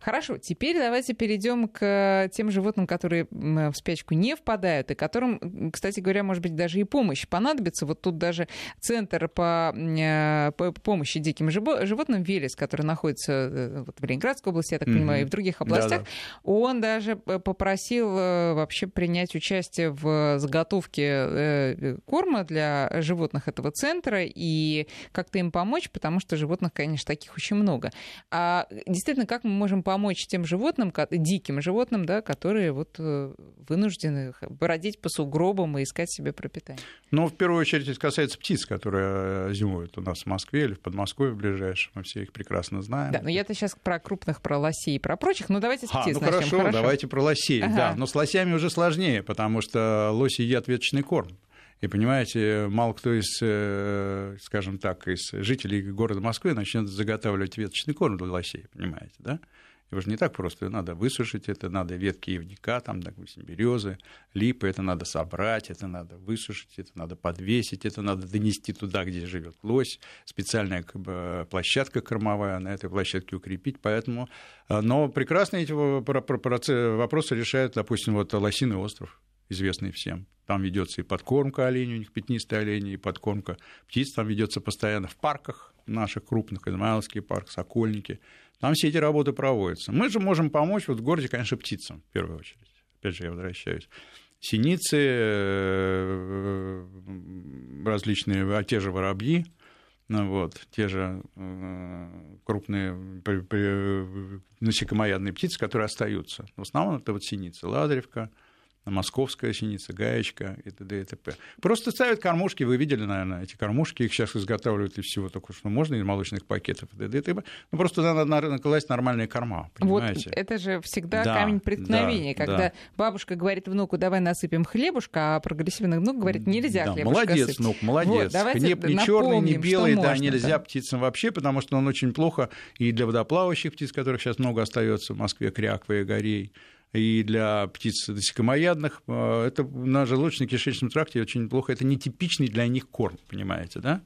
Хорошо, теперь давайте перейдем к тем животным, которые в спячку не впадают, и которым, кстати говоря, может быть, даже и помощь понадобится. Вот тут даже центр по, э, по помощи диким животным Велес, который находится э, вот в Ленинградской области, я так понимаю, mm-hmm. и в других областях, Да-да. он даже попросил вообще принять участие в заготовке корма для животных этого центра и как-то им помочь, потому что животных, конечно, таких очень много. А действительно, как мы можем помочь тем животным, диким животным, да, которые вот э, вынуждены бродить по сугробам и искать себе пропитание? Ну, в первую очередь, это касается птиц, которые э, зимуют у нас в Москве или в Подмосковье в ближайшем. Мы все их прекрасно знаем. Да, но я-то сейчас про крупных, про лосей и про прочих. Ну, давайте с птиц а, ну, начнем. Хорошо, хорошо, давайте про лосей. Ага. Да, но с лосями уже сложнее, потому что лоси едят веточный корм. И понимаете, мало кто из, э, скажем так, из жителей города Москвы начнет заготавливать веточный корм для лосей, понимаете, да? Его же не так просто, надо высушить это, надо ветки ивника, там, допустим, березы, липы, это надо собрать, это надо высушить, это надо подвесить, это надо донести туда, где живет лось, специальная как бы, площадка кормовая, на этой площадке укрепить, поэтому... Э, но прекрасно эти вопросы решают, допустим, вот Лосиный остров, известный всем. Там ведется и подкормка оленей, у них пятнистые олени, и подкормка птиц там ведется постоянно в парках наших крупных, Измайловский парк, Сокольники. Там все эти работы проводятся. Мы же можем помочь вот в городе, конечно, птицам, в первую очередь. Опять же, я возвращаюсь. Синицы, э, различные, а те же воробьи, вот, те же э, крупные насекомоядные птицы, которые остаются. В основном это вот синицы, ладревка, московская синица, гаечка и т.д. и т.п. Просто ставят кормушки, вы видели, наверное, эти кормушки, их сейчас изготавливают из всего только что можно, из молочных пакетов и т.д. и т.п. Ну, просто надо накласть нормальные корма, понимаете? Вот это же всегда да, камень преткновения, да, когда да. бабушка говорит внуку, давай насыпем хлебушка, а прогрессивный внук говорит, нельзя да, хлебушка Молодец, сыпь. внук, молодец. Вот, Хлеб не черный, не белый, да, можно, нельзя да. птицам вообще, потому что он очень плохо и для водоплавающих птиц, которых сейчас много остается в Москве, кряквы и горей, и для птиц насекомоядных. Э, это на желудочно-кишечном тракте очень плохо. Это нетипичный для них корм, понимаете, да?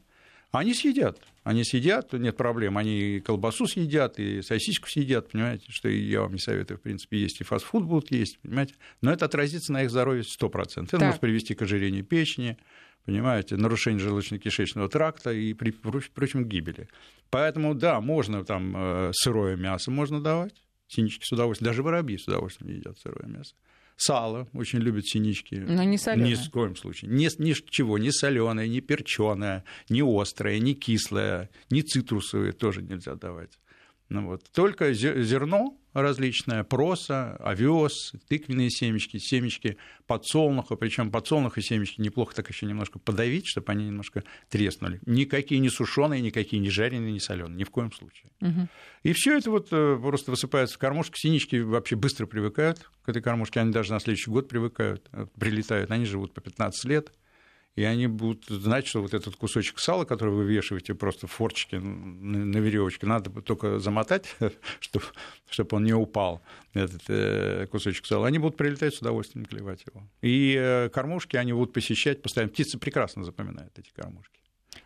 Они съедят. Они съедят, нет проблем. Они и колбасу съедят, и сосиску съедят, понимаете, что я вам не советую, в принципе, есть и фастфуд будут есть, понимаете. Но это отразится на их здоровье 100%. Это так. может привести к ожирению печени, понимаете, нарушению желудочно-кишечного тракта и, прочим, гибели. Поэтому, да, можно там э, сырое мясо можно давать, Синички с удовольствием, даже воробьи с удовольствием едят сырое мясо. Сало очень любят синички. Но не соленое. Ни в коем случае. Ни, ничего, ни соленое, ни перченое, ни острое, ни кислое, ни цитрусовые тоже нельзя давать. Ну, вот. Только зерно различное, проса, овес, тыквенные семечки, семечки подсолнуха, причем подсолнуха семечки неплохо так еще немножко подавить, чтобы они немножко треснули. Никакие не сушеные, никакие не жареные, не соленые, ни в коем случае. Угу. И все это вот э, просто высыпается в кормушку. Синички вообще быстро привыкают к этой кормушке, они даже на следующий год привыкают, э, прилетают, они живут по 15 лет и они будут знать, что вот этот кусочек сала, который вы вешаете просто в форчике на веревочке, надо только замотать, чтобы, чтобы он не упал, этот э, кусочек сала. Они будут прилетать с удовольствием клевать его. И э, кормушки они будут посещать постоянно. Птицы прекрасно запоминают эти кормушки.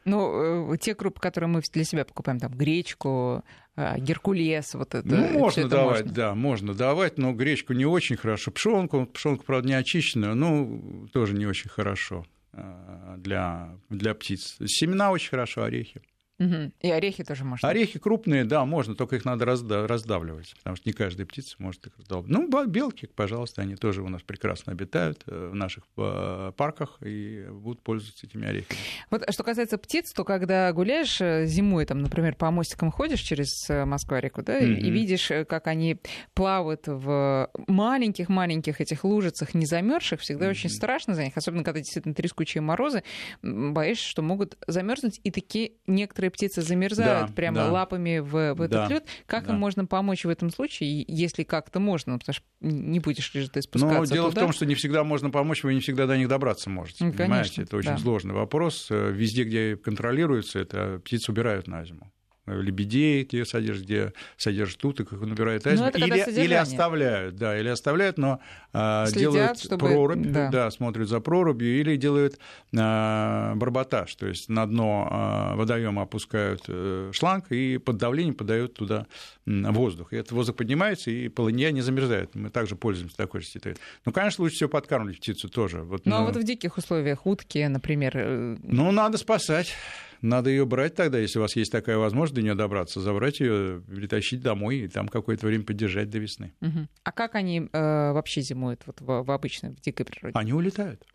Ну, э, те крупы, которые мы для себя покупаем, там гречку, геркулес, вот это. Ну, можно это давать, можно. да, можно давать, но гречку не очень хорошо. Пшенку, пшенку, правда, не очищенную, ну, тоже не очень хорошо. Э, для, для птиц. Семена очень хорошо, орехи. Угу. И орехи тоже можно. Орехи крупные, да, можно, только их надо раздавливать, потому что не каждая птица может их раздавливать. Ну, белки, пожалуйста, они тоже у нас прекрасно обитают э, в наших э, парках и будут пользоваться этими орехами. Вот что касается птиц, то когда гуляешь э, зимой, там, например, по мостикам ходишь через Москва-реку, да, mm-hmm. и видишь, как они плавают в маленьких-маленьких этих лужицах, не замерзших, всегда mm-hmm. очень страшно за них, особенно когда действительно трескучие морозы, боишься, что могут замерзнуть, и такие некоторые некоторые птицы замерзают да, прямо да. лапами в, в этот да, лед. Как да. им можно помочь в этом случае, если как-то можно, потому что не будешь ли ты спускаться Но дело туда? в том, что не всегда можно помочь, вы не всегда до них добраться можете. Ну, понимаете, это очень да. сложный вопрос. Везде, где контролируется, это птиц убирают на зиму лебедей, где содержат, где содержат уток, их набирают ну, айсберг. Или, или оставляют, да, или оставляют, но а, Следят, делают чтобы... прорубь, да. да, смотрят за прорубью, или делают а, барботаж, то есть на дно а, водоема опускают а, шланг и под давлением подают туда воздух. И этот воздух поднимается, и полынья не замерзает. Мы также пользуемся такой же ситуацией. Ну, конечно, лучше всего подкармливать птицу тоже. Вот, ну, а вот в диких условиях утки, например... Э, ну, надо спасать. Надо ее брать тогда, если у вас есть такая возможность до нее добраться, забрать ее, притащить домой и там какое-то время поддержать до весны. Угу. А как они э, вообще зимуют вот в, в обычной, в дикой природе? Они улетают.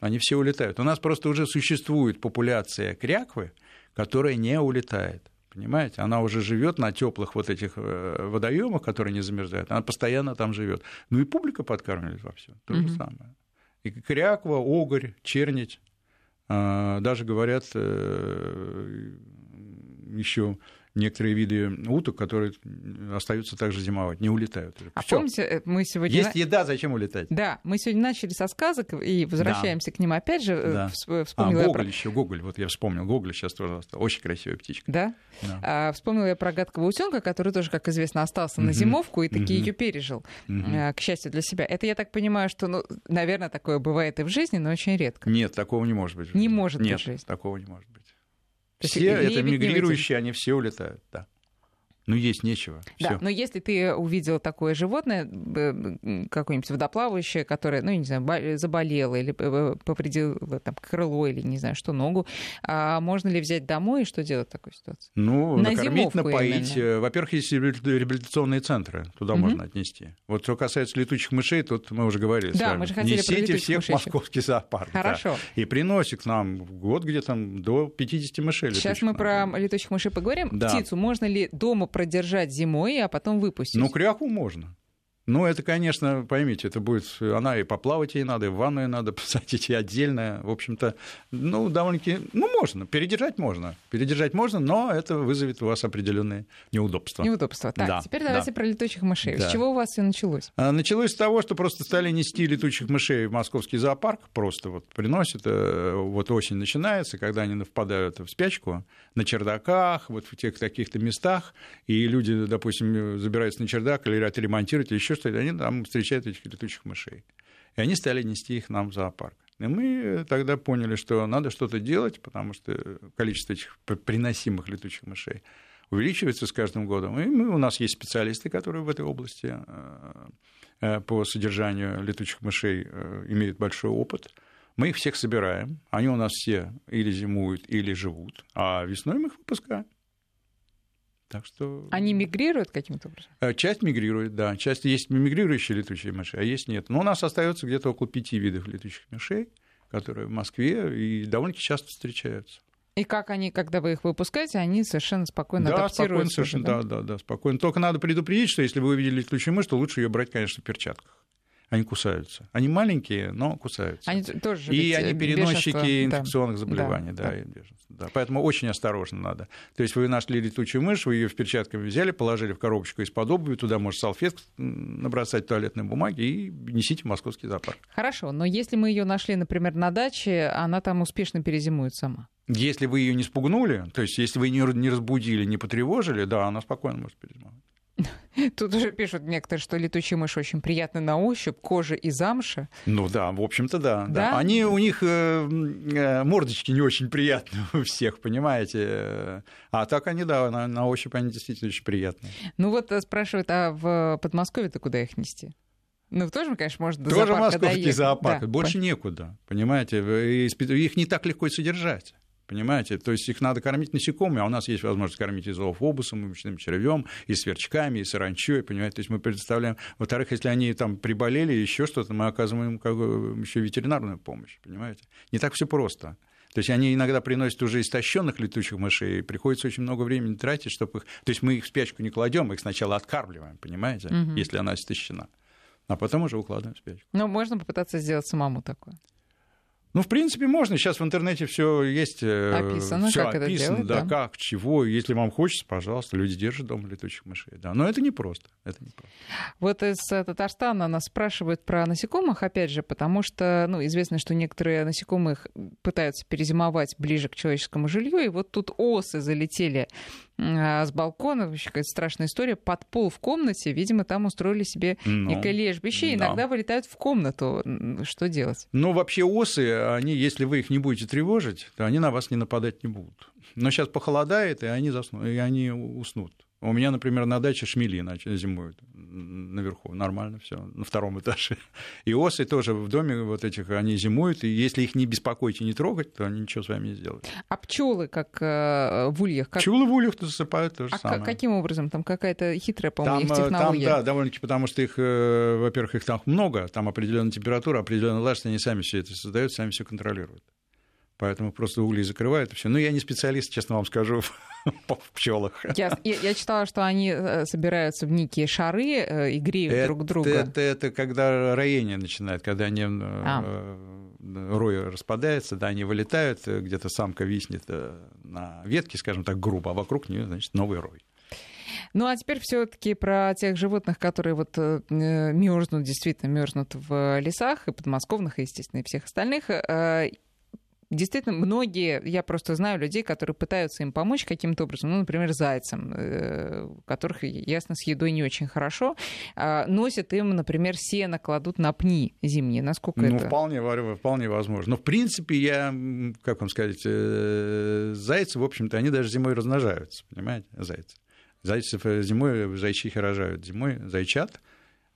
Они все улетают. У нас просто уже существует популяция кряквы, которая не улетает. Понимаете, она уже живет на теплых вот этих э, водоемах, которые не замерзают. Она постоянно там живет. Ну и публика подкармливает во всем. То угу. же самое. И кряква, огорь, чернить. А, даже говорят э, еще некоторые виды уток, которые остаются также зимовать, не улетают. А Всё. помните, э, мы сегодня... Есть еда, зачем улетать? Да, мы сегодня начали со сказок и возвращаемся да. к ним опять же. Э, да. Вспомнила а, Гоголь про... еще, Гоголь, вот я вспомнил, Гоголь сейчас тоже остался. Очень красивая птичка. Да? да. А, вспомнила я про гадкого утенка, который тоже, как известно, остался угу. на зимовку и таки угу. ее пережил, угу. к счастью для себя. Это я так понимаю, что, ну, наверное, такое бывает и в жизни, но очень редко. Нет, такого не может быть. Не может Нет, быть в жизни. такого не может быть. Все это мигрирующие, они все улетают, да. Ну, есть нечего. Да, Всё. но если ты увидел такое животное, какое-нибудь водоплавающее, которое, ну, я не знаю, заболело или повредило там крыло или не знаю что, ногу, а можно ли взять домой и что делать в такой ситуации? Ну, На накормить, напоить. Именно. Во-первых, есть реабилитационные центры, туда угу. можно отнести. Вот что касается летучих мышей, тут мы уже говорили да, с вами. Мы же хотели Несите всех в московский зоопарк. Хорошо. Да. И приносит к нам год где там до 50 мышей. Сейчас мы про летучих мышей поговорим. Да. Птицу можно ли дома продержать зимой, а потом выпустить? Ну, кряху можно. Ну, это, конечно, поймите, это будет, она и поплавать ей надо, и в ванную надо посадить, и отдельно, в общем-то, ну, довольно-таки, ну, можно, передержать можно, передержать можно, но это вызовет у вас определенные неудобства. Неудобства. Так, да, теперь давайте да. про летучих мышей. Да. С чего у вас все началось? А, началось с того, что просто стали нести летучих мышей в московский зоопарк, просто вот приносят, э, вот осень начинается, когда они впадают в спячку на чердаках, вот в тех таких-то местах, и люди, допустим, забираются на чердак или отремонтируют, или еще еще что-то, они там встречают этих летучих мышей. И они стали нести их нам в зоопарк. И мы тогда поняли, что надо что-то делать, потому что количество этих приносимых летучих мышей увеличивается с каждым годом. И мы, у нас есть специалисты, которые в этой области э, э, по содержанию летучих мышей э, имеют большой опыт. Мы их всех собираем, они у нас все или зимуют, или живут, а весной мы их выпускаем. Так что... Они мигрируют каким-то образом? Э, часть мигрирует, да. Часть есть мигрирующие летучие мыши, а есть нет. Но у нас остается где-то около пяти видов летучих мышей, которые в Москве и довольно-таки часто встречаются. И как они, когда вы их выпускаете, они совершенно спокойно да, адаптируются? Спокойно, совершенно, да? да, да, да, спокойно. Только надо предупредить, что если вы увидели летучую мышь, то лучше ее брать, конечно, в перчатках они кусаются. Они маленькие, но кусаются. Они тоже и они переносчики инфекционных да. заболеваний. Да, да. Да. Поэтому очень осторожно надо. То есть вы нашли летучую мышь, вы ее в перчатками взяли, положили в коробочку из-под обуви, туда можно салфетку набросать туалетной бумаги и несите в московский зоопарк. Хорошо, но если мы ее нашли, например, на даче, она там успешно перезимует сама. Если вы ее не спугнули, то есть если вы ее не разбудили, не потревожили, да, она спокойно может перезимовать. Тут уже пишут некоторые, что летучие мыши очень приятны на ощупь, кожа и замша. Ну да, в общем-то да. да? да. Они, у них э, э, мордочки не очень приятные у всех, понимаете. А так они, да, на, на ощупь они действительно очень приятные. Ну вот э, спрашивают, а в Подмосковье-то куда их нести? Ну, тоже, конечно, можно до тоже зоопарка московский доехать. зоопарк. Да. Больше некуда, понимаете. Их не так легко содержать. Понимаете? То есть их надо кормить насекомыми, а у нас есть возможность кормить и зоофобусом, и мучным червем, и сверчками, и саранчой, понимаете? То есть мы предоставляем... Во-вторых, если они там приболели, еще что-то, мы оказываем как бы еще ветеринарную помощь, понимаете? Не так все просто. То есть они иногда приносят уже истощенных летучих мышей, и приходится очень много времени тратить, чтобы их... То есть мы их в спячку не кладем, их сначала откармливаем, понимаете, угу. если она истощена. А потом уже укладываем в спячку. Но можно попытаться сделать самому такое. Ну, в принципе, можно. Сейчас в интернете все есть. Э, описано, всё как описано, это делать, да, да, как, чего. Если вам хочется, пожалуйста, люди держат дома летучих мышей. Да, но это непросто. Это непросто. Вот из э, Татарстана нас спрашивают про насекомых, опять же, потому что, ну, известно, что некоторые насекомых пытаются перезимовать ближе к человеческому жилью, и вот тут осы залетели а, с балкона, вообще какая-то страшная история, под пол в комнате, видимо, там устроили себе ну, некое лежбище, иногда вылетают в комнату. Что делать? Ну, вообще осы, они, если вы их не будете тревожить, то они на вас не нападать не будут. Но сейчас похолодает, и они, заснут, и они уснут. У меня, например, на даче шмели зимуют наверху, нормально все, на втором этаже. И осы тоже в доме вот этих, они зимуют, и если их не беспокоить и не трогать, то они ничего с вами не сделают. А пчелы как э, в ульях? Как... Пчелы в ульях засыпают то же а самое. каким образом? Там какая-то хитрая, по-моему, там, их технология. Там, да, довольно-таки, потому что их, э, во-первых, их там много, там определенная температура, определенная влажность, они сами все это создают, сами все контролируют. Поэтому просто угли закрывают и все. Ну, я не специалист, честно вам скажу, в пчелах. Я, я, я читала, что они э, собираются в некие шары э, и греют это, друг друга. Это, это когда роение начинает, когда они, э, а. рой распадается, да, они вылетают, где-то самка виснет на ветке, скажем так, грубо, а вокруг нее, значит, новый рой. Ну а теперь все-таки про тех животных, которые вот мерзнут, действительно мерзнут в лесах, и подмосковных, и, естественно, и всех остальных. Действительно, многие, я просто знаю людей, которые пытаются им помочь каким-то образом, ну, например, зайцам, э, которых, ясно, с едой не очень хорошо, а, носят им, например, сено, кладут на пни зимние. Насколько ну, это? Вполне, вполне возможно. Но, в принципе, я, как вам сказать, э, зайцы, в общем-то, они даже зимой размножаются, понимаете, зайцы. Зайцев э, зимой, зайчихи рожают зимой, зайчат,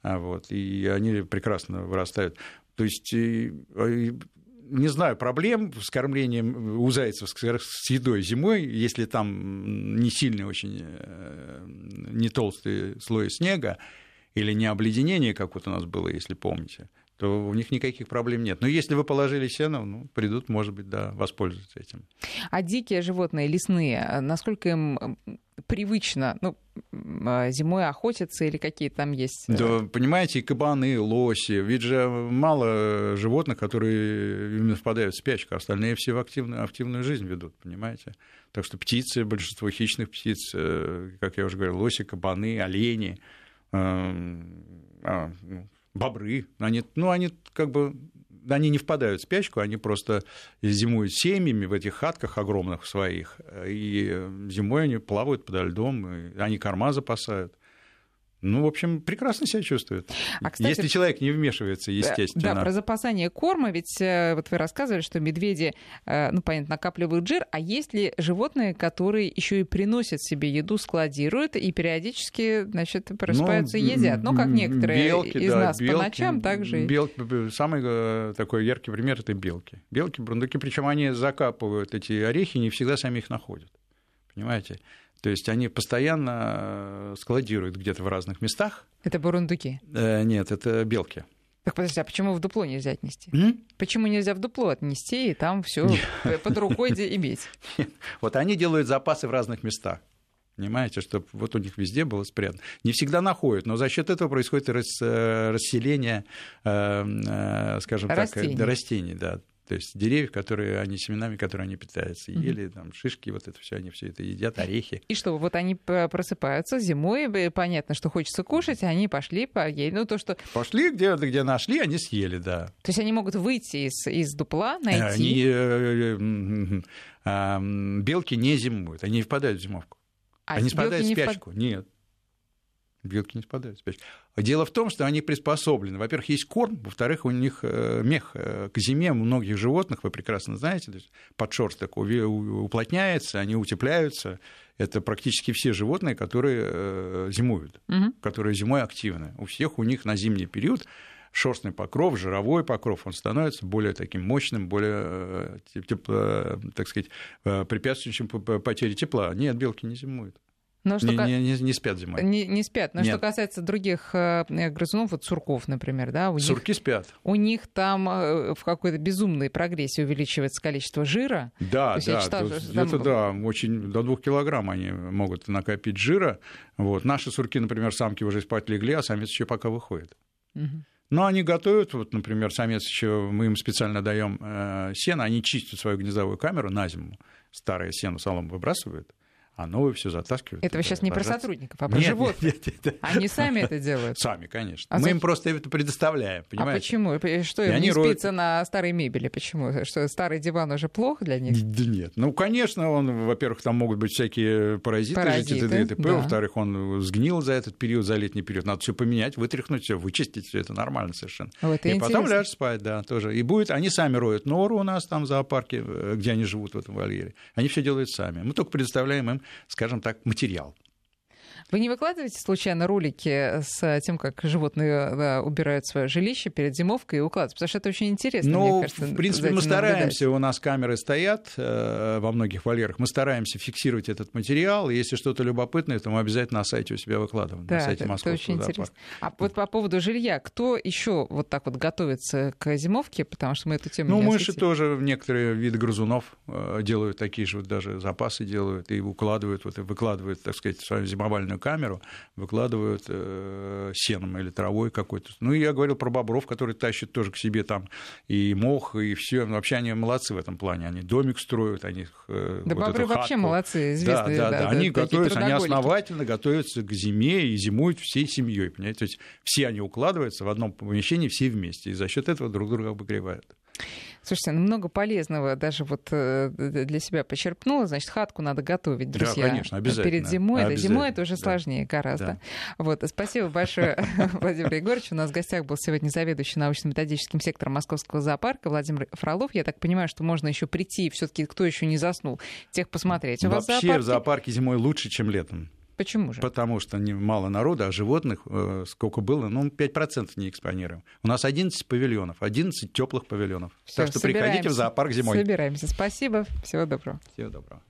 а вот, и они прекрасно вырастают. То есть не знаю, проблем с кормлением у зайцев с едой зимой, если там не сильный очень, э, не толстый слой снега или не обледенение, как вот у нас было, если помните, то у них никаких проблем нет. Но если вы положили сено, ну, придут, может быть, да, воспользоваться этим. А дикие животные, лесные, насколько им привычно, ну, а, зимой охотятся или какие там есть? Э, да, понимаете, кабаны, лоси, ведь же мало животных, которые именно впадают в спячку, а остальные все в активную, активную жизнь ведут, понимаете? Так что птицы, большинство хищных птиц, э, как я уже говорил, лоси, кабаны, олени, а, ну, бобры, они, ну, они как бы они не впадают в спячку, они просто зимуют семьями в этих хатках огромных своих, и зимой они плавают подо льдом, и они корма запасают. Ну, в общем, прекрасно себя чувствует. А, кстати, если человек не вмешивается, естественно. Да, про запасание корма, ведь э, вот вы рассказывали, что медведи, э, ну, понятно, накапливают жир, а есть ли животные, которые еще и приносят себе еду, складируют и периодически, значит, просыпаются ну, и едят? Ну, как некоторые белки, из да, нас белки, по ночам также. Белки, самый э, такой яркий пример — это белки. Белки, бурундуки, причем они закапывают эти орехи, не всегда сами их находят. Понимаете? То есть они постоянно э, складируют где-то в разных местах. Это бурундуки? Э, нет, это белки. Так подожди, а почему в дупло нельзя отнести? М? Почему нельзя в дупло отнести и там все под рукой иметь? Вот они делают запасы в разных местах. Понимаете, чтобы вот у них везде было спрятано. Не всегда находят, но за счет этого происходит э, расселение, скажем растений. так, растений, да. То есть деревьев, которые они семенами, которые они питаются, ели, там шишки, вот это все, они все это едят, орехи. И что, вот они просыпаются зимой, понятно, что хочется кушать, они пошли, поели, ну то что. Пошли, где, где нашли, они съели, да. То есть они могут выйти из, из дупла, найти. Они, э, э, э, белки не зимуют, они не впадают в зимовку. А они спадают в спячку. Впад... Нет. Белки не спадают. Дело в том, что они приспособлены. Во-первых, есть корм, во-вторых, у них э, мех э, к зиме у многих животных, вы прекрасно знаете, подшерсток уплотняется, они утепляются. Это практически все животные, которые э, зимуют, угу. которые зимой активны. У всех у них на зимний период шерстный покров, жировой покров, он становится более таким мощным, более, тепло, так сказать, препятствующим потере тепла. Нет, белки не зимуют. Но что не, не, не спят зимой. Не, не спят. Но Нет. что касается других э, грызунов, вот сурков, например, да, у Сурки них, спят. У них там э, в какой-то безумной прогрессии увеличивается количество жира. Да, да, читала, то, там... это да, очень до двух килограмм они могут накопить жира. Вот. Наши сурки, например, самки уже спать легли, а самец еще пока выходит. Угу. Но они готовят, вот, например, самец еще, мы им специально даем э, сено, они чистят свою гнездовую камеру на зиму, старое сено солому выбрасывают, а новые все затаскивают. Это вы сейчас не про сотрудников, а про нет, животных. Нет, нет, нет. Они сами это делают? Сами, конечно. А Мы за... им просто это предоставляем, а понимаете? А почему? Что, им не роют... спится на старой мебели? Почему? Что, старый диван уже плохо для них? Да нет. Ну, конечно, он, во-первых, там могут быть всякие паразиты, паразиты жить, и т.д. Да. Во-вторых, он сгнил за этот период, за летний период. Надо все поменять, вытряхнуть все, вычистить все. Это нормально совершенно. Вот и интересно. потом ляжешь спать, да, тоже. И будет, они сами роют нору у нас там в зоопарке, э, где они живут в этом вольере. Они все делают сами. Мы только предоставляем им, скажем так, материал. Вы не выкладываете случайно ролики с тем, как животные да, убирают свое жилище перед зимовкой и укладывают? Потому что это очень интересно, ну, мне кажется. в принципе, мы стараемся, наблюдать. у нас камеры стоят э, во многих вольерах, мы стараемся фиксировать этот материал, если что-то любопытное, то мы обязательно на сайте у себя выкладываем, да, на сайте это, это очень интересно. А вот по поводу жилья, кто еще вот так вот готовится к зимовке, потому что мы эту тему Ну, мыши осветили. тоже, некоторые виды грызунов э, делают такие же, вот даже запасы делают и укладывают, вот, и выкладывают, так сказать, свою зимовальную специальную камеру, выкладывают э, сеном или травой какой-то. Ну, я говорил про бобров, которые тащат тоже к себе там и мох, и все. Вообще они молодцы в этом плане. Они домик строят, они... Э, да, вот бобры вообще хатку. молодцы, известные. Да, да, да. да они готовятся, они основательно готовятся к зиме и зимуют всей семьей, понимаете? То есть все они укладываются в одном помещении, все вместе, и за счет этого друг друга обогревают. Слушайте, ну много полезного даже вот э, для себя почерпнула. Значит, хатку надо готовить, друзья. Да, конечно, обязательно. Перед зимой. Обязательно. Зимой это уже сложнее да. гораздо. Да. Вот, спасибо большое, Владимир Егорович. У нас в гостях был сегодня заведующий научно-методическим сектором Московского зоопарка Владимир Фролов. Я так понимаю, что можно еще прийти, все-таки кто еще не заснул, тех посмотреть. У Вообще в зоопарке зимой лучше, чем летом. Почему же? Потому что не мало народа, а животных э, сколько было, ну, 5% не экспонируем. У нас 11 павильонов, 11 теплых павильонов. Всё, так что приходите в зоопарк зимой. Собираемся. Спасибо. Всего доброго. Всего доброго.